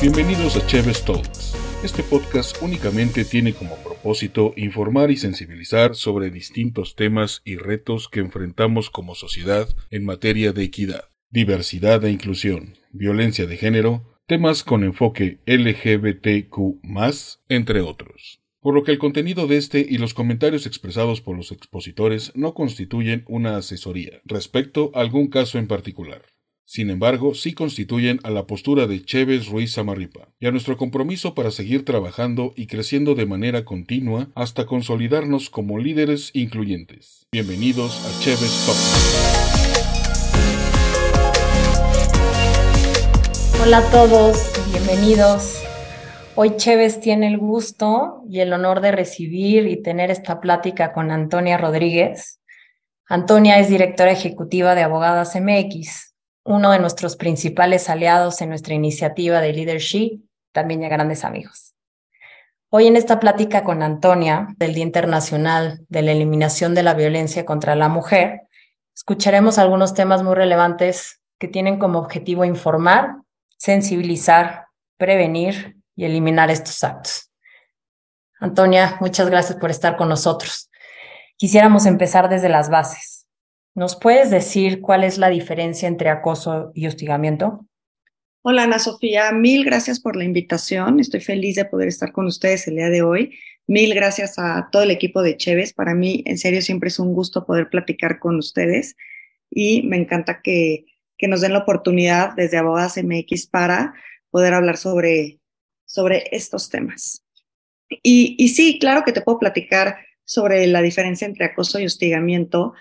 Bienvenidos a Cheves Talks. Este podcast únicamente tiene como propósito informar y sensibilizar sobre distintos temas y retos que enfrentamos como sociedad en materia de equidad, diversidad e inclusión, violencia de género, temas con enfoque LGBTQ, entre otros. Por lo que el contenido de este y los comentarios expresados por los expositores no constituyen una asesoría respecto a algún caso en particular. Sin embargo, sí constituyen a la postura de Chévez Ruiz Samarripa y a nuestro compromiso para seguir trabajando y creciendo de manera continua hasta consolidarnos como líderes incluyentes. Bienvenidos a Chévez Top. Hola a todos, bienvenidos. Hoy Chévez tiene el gusto y el honor de recibir y tener esta plática con Antonia Rodríguez. Antonia es directora ejecutiva de Abogadas MX, uno de nuestros principales aliados en nuestra iniciativa de leadership, también ya grandes amigos. Hoy en esta plática con Antonia del Día Internacional de la Eliminación de la Violencia contra la Mujer, escucharemos algunos temas muy relevantes que tienen como objetivo informar, sensibilizar, prevenir y eliminar estos actos. Antonia, muchas gracias por estar con nosotros. Quisiéramos empezar desde las bases. ¿Nos puedes decir cuál es la diferencia entre acoso y hostigamiento? Hola Ana Sofía, mil gracias por la invitación. Estoy feliz de poder estar con ustedes el día de hoy. Mil gracias a todo el equipo de Cheves. Para mí, en serio, siempre es un gusto poder platicar con ustedes y me encanta que, que nos den la oportunidad desde Abogadas MX para poder hablar sobre, sobre estos temas. Y, y sí, claro que te puedo platicar sobre la diferencia entre acoso y hostigamiento,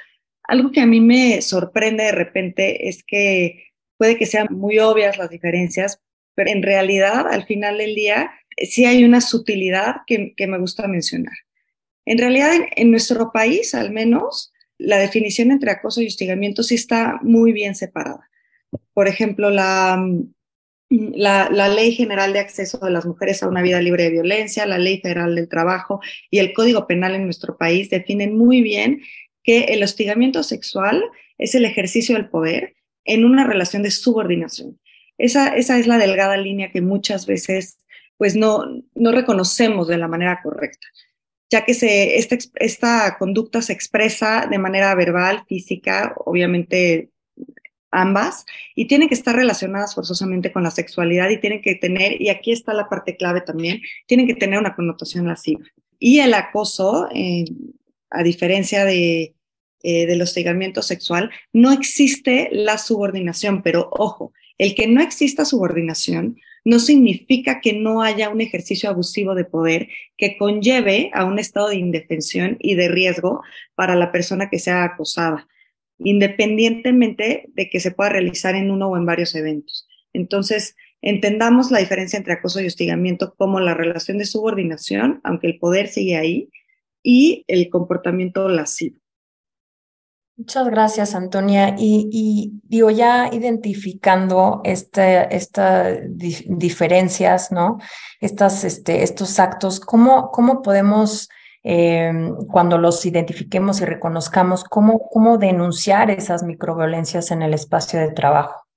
algo que a mí me sorprende de repente es que puede que sean muy obvias las diferencias, pero en realidad al final del día sí hay una sutilidad que, me gusta mencionar. En realidad en, nuestro país al menos la definición entre acoso y hostigamiento sí está muy bien separada. Por ejemplo, la, la, la, Ley General de Acceso de las Mujeres a una Vida Libre de Violencia, la Ley Federal del Trabajo y el Código Penal en nuestro país definen muy bien que el hostigamiento sexual es el ejercicio del poder en una relación de subordinación. Esa, esa es la delgada línea que muchas veces pues no, no reconocemos de la manera correcta, ya que se, esta, esta conducta se expresa de manera verbal, física, obviamente ambas, y tienen que estar relacionadas forzosamente con la sexualidad y tienen que tener, y aquí está la parte clave también, tienen que tener una connotación lasciva. Y el acoso, eh, a diferencia de, eh, del hostigamiento sexual, no existe la subordinación, pero ojo, el que no exista subordinación no significa que no haya un ejercicio abusivo de poder que conlleve a un estado de indefensión y de riesgo para la persona que sea acosada, independientemente de que se pueda realizar en uno o en varios eventos. Entonces, entendamos la diferencia entre acoso y hostigamiento como la relación de subordinación, aunque el poder sigue ahí, y el comportamiento lascivo. Muchas gracias, Antonia. Y, digo, ya identificando estas diferencias, ¿no? Estas, este, estos actos, ¿cómo, cómo podemos, em, cuando los identifiquemos y reconozcamos, cómo, cómo denunciar esas microviolencias en el espacio de trabajo?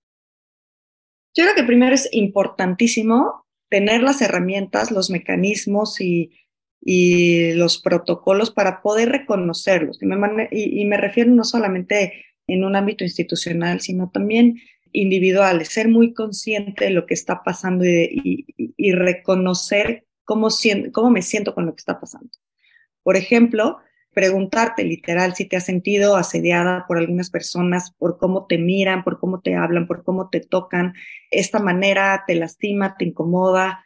Yo creo que primero es importantísimo tener las herramientas, los mecanismos y y los protocolos para poder reconocerlos. Y me, refiero no solamente en un ámbito institucional, sino también individual, ser muy consciente de lo que está pasando y, y, reconocer cómo, cómo me siento con lo que está pasando. Por ejemplo, preguntarte literal si te has sentido asediada por algunas personas, por cómo te miran, por cómo te hablan, por cómo te tocan. Esta manera te lastima, te incomoda,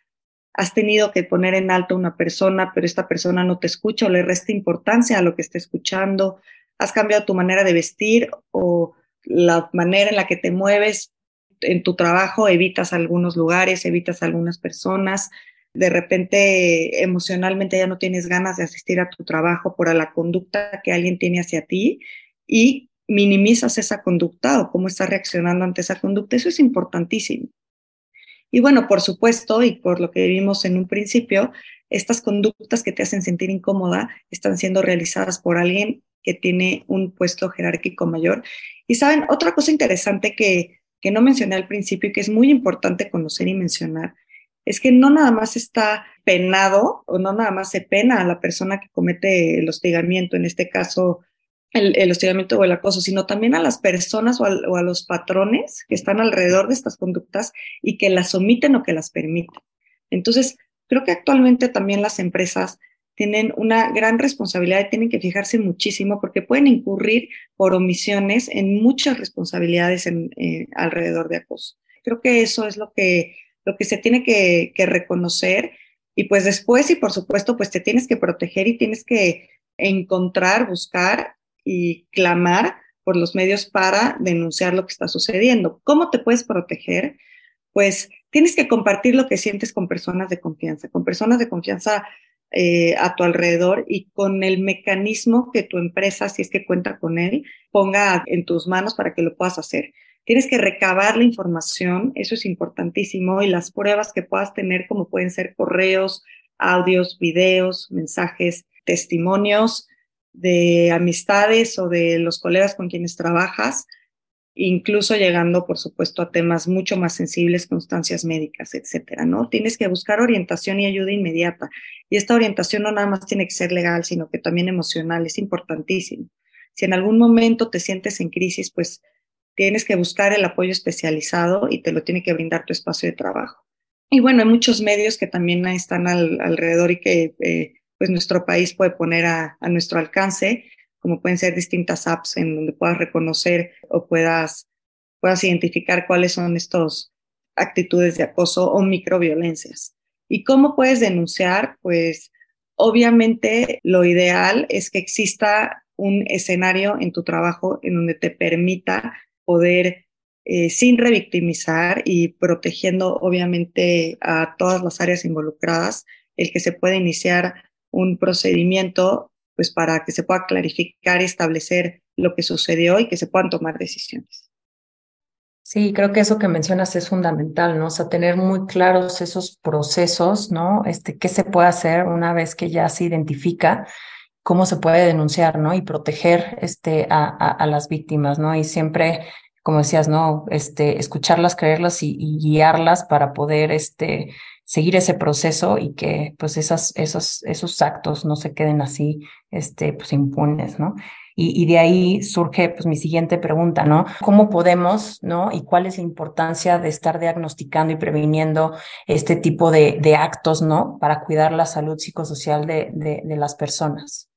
has tenido que poner en alto a una persona, pero esta persona no te escucha o le resta importancia a lo que está escuchando, has cambiado tu manera de vestir o la manera en la que te mueves en tu trabajo, evitas algunos lugares, evitas algunas personas, de repente emocionalmente ya no tienes ganas de asistir a tu trabajo por la conducta que alguien tiene hacia ti y minimizas esa conducta o cómo estás reaccionando ante esa conducta. Eso es importantísimo. Y bueno, por supuesto, y por lo que vimos en un principio, estas conductas que te hacen sentir incómoda están siendo realizadas por alguien que tiene un puesto jerárquico mayor. Y saben, otra cosa interesante que, que no mencioné al principio y que es muy importante conocer y mencionar, es que no nada más está penado o no nada más se pena a la persona que comete el hostigamiento, en este caso el, hostigamiento o el acoso, sino también a las personas o a, los patrones que están alrededor de estas conductas y que las omiten o que las permiten. Entonces, creo que actualmente también las empresas tienen una gran responsabilidad y tienen que fijarse muchísimo porque pueden incurrir por omisiones en muchas responsabilidades eh, alrededor de acoso. Creo que eso es lo que, lo que se tiene que, que reconocer y pues después y por supuesto pues te tienes que proteger y tienes que encontrar, buscar y clamar por los medios para denunciar lo que está sucediendo. ¿Cómo te puedes proteger? Pues tienes que compartir lo que sientes con personas de confianza, con personas de confianza eh, a tu alrededor y con el mecanismo que tu empresa, si es que cuenta con él, ponga en tus manos para que lo puedas hacer. Tienes que recabar la información, eso es importantísimo, y las pruebas que puedas tener, como pueden ser correos, audios, videos, mensajes, testimonios de amistades o de los colegas con quienes trabajas, incluso llegando, por supuesto, a temas mucho más sensibles, constancias médicas, etcétera, ¿no? Tienes que buscar orientación y ayuda inmediata. Y esta orientación no nada más tiene que ser legal, sino que también emocional, es importantísimo. Si en algún momento te sientes en crisis, pues tienes que buscar el apoyo especializado y te lo tiene que brindar tu espacio de trabajo. Y bueno, hay muchos medios que también están alrededor y que eh, pues nuestro país puede poner a, nuestro alcance, como pueden ser distintas apps en donde puedas reconocer o puedas, puedas identificar cuáles son estos actitudes de acoso o microviolencias. ¿Y cómo puedes denunciar? Pues obviamente lo ideal es que exista un escenario en tu trabajo en donde te permita poder, eh, sin revictimizar y protegiendo obviamente a todas las áreas involucradas, el que se pueda iniciar un procedimiento pues para que se pueda clarificar y establecer lo que sucedió y que se puedan tomar decisiones. Sí, creo que eso que mencionas es fundamental, ¿no? O sea, tener muy claros esos procesos, ¿no? Este, qué se puede hacer una vez que ya se identifica, cómo se puede denunciar, ¿no? Y proteger este, a, a, las víctimas, ¿no? Y siempre, como decías, ¿no? Este, escucharlas, creerlas y, y guiarlas para poder, este, seguir ese proceso y que pues esas, esos, esos actos no se queden así este, pues impunes, ¿no? Y, y, de ahí surge pues mi siguiente pregunta, ¿no? ¿Cómo podemos, ¿no? Y cuál es la importancia de estar diagnosticando y previniendo este tipo de, de actos, ¿no? Para cuidar la salud psicosocial de, de, de las personas.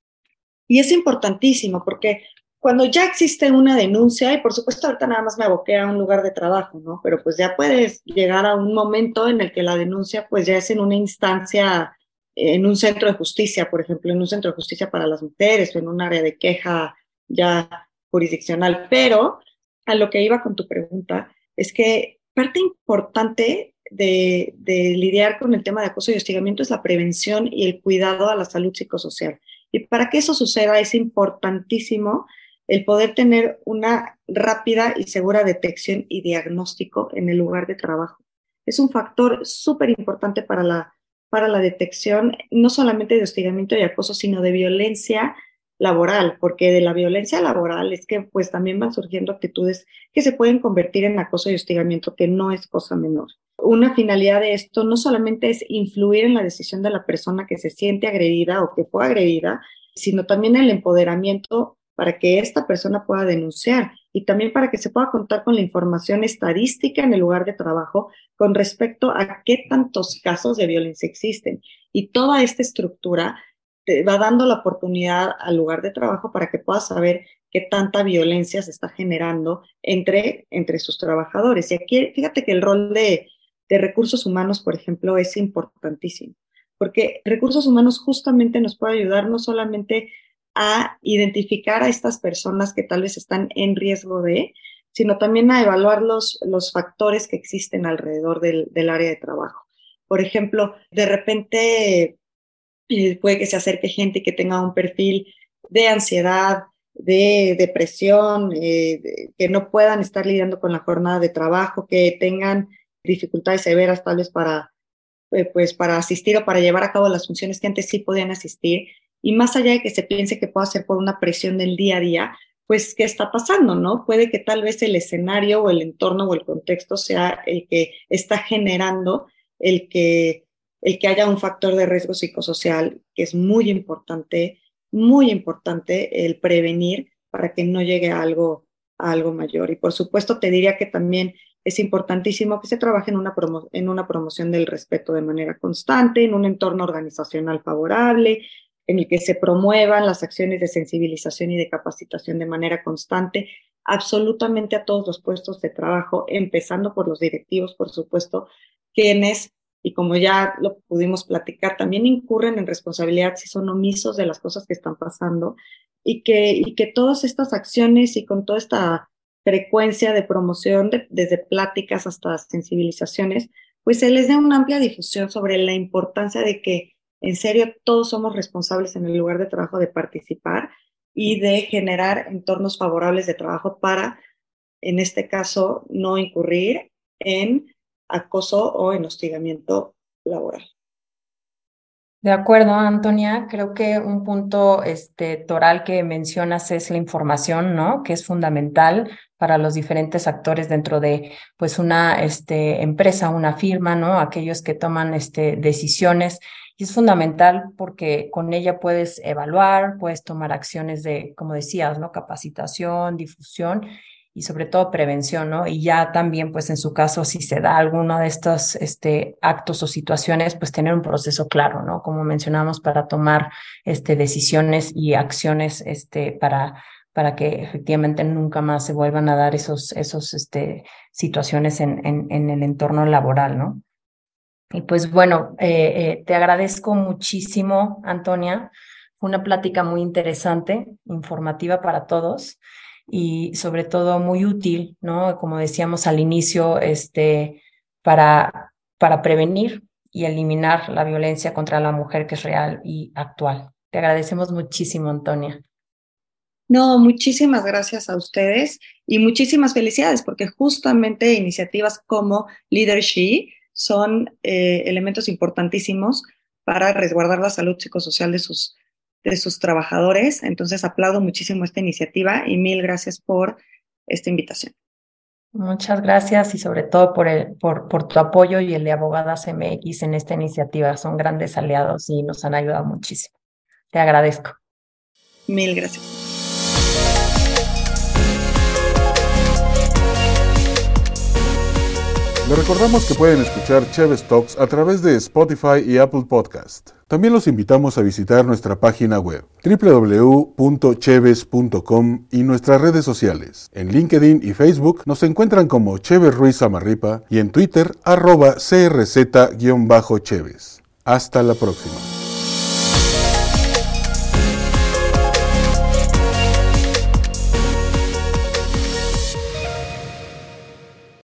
Y es importantísimo porque cuando ya existe una denuncia, y por supuesto ahorita nada más me aboqué a un lugar de trabajo, ¿no? Pero pues ya puedes llegar a un momento en el que la denuncia pues ya es en una instancia, en un centro de justicia, por ejemplo, en un centro de justicia para las mujeres o en un área de queja ya jurisdiccional. Pero a lo que iba con tu pregunta es que parte importante de, de lidiar con el tema de acoso y hostigamiento es la prevención y el cuidado a la salud psicosocial. Y para que eso suceda es importantísimo el poder tener una rápida y segura detección y diagnóstico en el lugar de trabajo. Es un factor súper importante para la, para la detección, no solamente de hostigamiento y acoso, sino de violencia laboral, porque de la violencia laboral es que pues también van surgiendo actitudes que se pueden convertir en acoso y hostigamiento, que no es cosa menor. Una finalidad de esto no solamente es influir en la decisión de la persona que se siente agredida o que fue agredida, sino también el empoderamiento para que esta persona pueda denunciar y también para que se pueda contar con la información estadística en el lugar de trabajo con respecto a qué tantos casos de violencia existen. Y toda esta estructura te va dando la oportunidad al lugar de trabajo para que puedas saber qué tanta violencia se está generando entre, entre sus trabajadores. Y aquí, fíjate que el rol de, de recursos humanos, por ejemplo, es importantísimo, porque recursos humanos justamente nos puede ayudar no solamente a identificar a estas personas que tal vez están en riesgo de, sino también a evaluar los, los factores que existen alrededor del, del área de trabajo. Por ejemplo, de repente eh, puede que se acerque gente que tenga un perfil de ansiedad, de depresión, eh, que no puedan estar lidiando con la jornada de trabajo, que tengan dificultades severas tal vez para, eh, pues, para asistir o para llevar a cabo las funciones que antes sí podían asistir y más allá de que se piense que pueda ser por una presión del día a día, pues, ¿qué está pasando, no? Puede que tal vez el escenario o el entorno o el contexto sea el que está generando el que, el que haya un factor de riesgo psicosocial, que es muy importante, muy importante el prevenir para que no llegue a algo, a algo mayor. Y por supuesto te diría que también es importantísimo que se trabaje en una, en una promoción del respeto de manera constante, en un entorno organizacional favorable, en el que se promuevan las acciones de sensibilización y de capacitación de manera constante, absolutamente a todos los puestos de trabajo, empezando por los directivos, por supuesto, quienes, y como ya lo pudimos platicar, también incurren en responsabilidad si son omisos de las cosas que están pasando y que, y que todas estas acciones y con toda esta frecuencia de promoción, desde pláticas hasta sensibilizaciones, pues se les dé una amplia difusión sobre la importancia de que en serio todos somos responsables en el lugar de trabajo de participar y de generar entornos favorables de trabajo para, en este caso, no incurrir en acoso o en hostigamiento laboral. De acuerdo, Antonia. Creo que un punto este, toral que mencionas es la información, ¿no? Que es fundamental para los diferentes actores dentro de, pues, una este, empresa, una firma, ¿no? Aquellos que toman este, decisiones. Y es fundamental porque con ella puedes evaluar, puedes tomar acciones de, como decías, ¿no? Capacitación, difusión y sobre todo prevención, ¿no? Y ya también, pues en su caso, si se da alguno de estos este, actos o situaciones, pues tener un proceso claro, ¿no? Como mencionamos, para tomar este, decisiones y acciones este, para, para que efectivamente nunca más se vuelvan a dar esos, esos este, situaciones en, en, en el entorno laboral, ¿no? Y pues bueno, eh, eh, te agradezco muchísimo, Antonia. Fue una plática muy interesante, informativa para todos y sobre todo muy útil, ¿no? Como decíamos al inicio, este, para, para prevenir y eliminar la violencia contra la mujer que es real y actual. Te agradecemos muchísimo, Antonia. No, muchísimas gracias a ustedes y muchísimas felicidades porque justamente iniciativas como Leadership son eh, elementos importantísimos para resguardar la salud psicosocial de sus de sus trabajadores. Entonces, aplaudo muchísimo esta iniciativa y mil gracias por esta invitación. Muchas gracias y sobre todo por, el, por, por tu apoyo y el de Abogadas MX en esta iniciativa. Son grandes aliados y nos han ayudado muchísimo. Te agradezco. Mil gracias. Les recordamos que pueden escuchar Cheves Talks a través de Spotify y Apple Podcast. También los invitamos a visitar nuestra página web www.cheves.com y nuestras redes sociales. En LinkedIn y Facebook nos encuentran como Cheves Ruiz Amarripa y en Twitter arroba crz-cheves. Hasta la próxima.